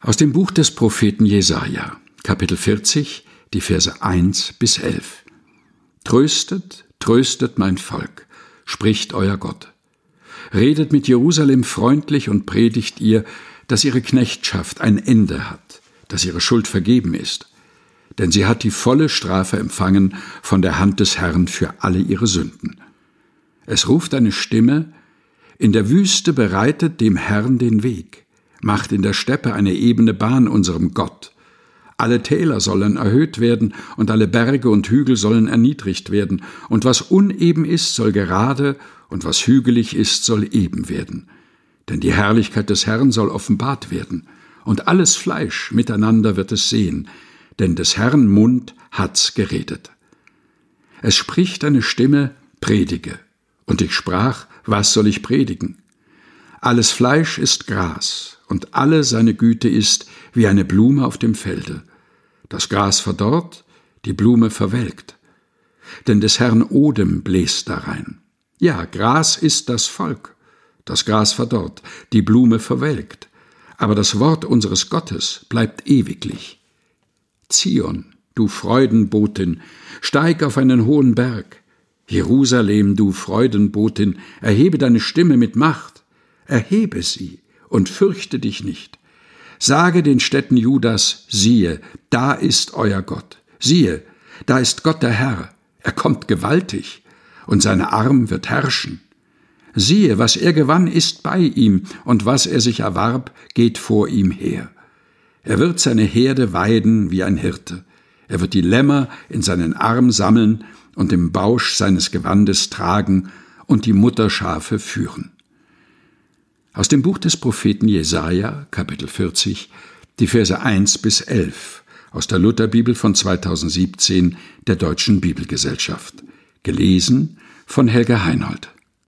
Aus dem Buch des Propheten Jesaja, Kapitel 40, die Verse 1 bis 11. Tröstet, tröstet mein Volk, spricht euer Gott. Redet mit Jerusalem freundlich und predigt ihr, dass ihre Knechtschaft ein Ende hat, dass ihre Schuld vergeben ist. Denn sie hat die volle Strafe empfangen von der Hand des Herrn für alle ihre Sünden. Es ruft eine Stimme, in der Wüste bereitet dem Herrn den Weg macht in der Steppe eine ebene Bahn unserem Gott. Alle Täler sollen erhöht werden und alle Berge und Hügel sollen erniedrigt werden, und was uneben ist, soll gerade, und was hügelig ist, soll eben werden. Denn die Herrlichkeit des Herrn soll offenbart werden, und alles Fleisch miteinander wird es sehen, denn des Herrn Mund hat's geredet. Es spricht eine Stimme, predige. Und ich sprach, was soll ich predigen? Alles Fleisch ist Gras, und alle seine Güte ist wie eine Blume auf dem Felde. Das Gras verdorrt, die Blume verwelkt. Denn des Herrn Odem bläst darein. Ja, Gras ist das Volk. Das Gras verdorrt, die Blume verwelkt. Aber das Wort unseres Gottes bleibt ewiglich. Zion, du Freudenbotin, steig auf einen hohen Berg. Jerusalem, du Freudenbotin, erhebe deine Stimme mit Macht erhebe sie und fürchte dich nicht. Sage den Städten Judas, siehe, da ist euer Gott. Siehe, da ist Gott der Herr. Er kommt gewaltig, und seine Arm wird herrschen. Siehe, was er gewann, ist bei ihm, und was er sich erwarb, geht vor ihm her. Er wird seine Herde weiden wie ein Hirte. Er wird die Lämmer in seinen Arm sammeln und im Bausch seines Gewandes tragen und die Mutterschafe führen. Aus dem Buch des Propheten Jesaja, Kapitel 40, die Verse 1 bis 11 aus der Lutherbibel von 2017 der Deutschen Bibelgesellschaft. Gelesen von Helga Heinold.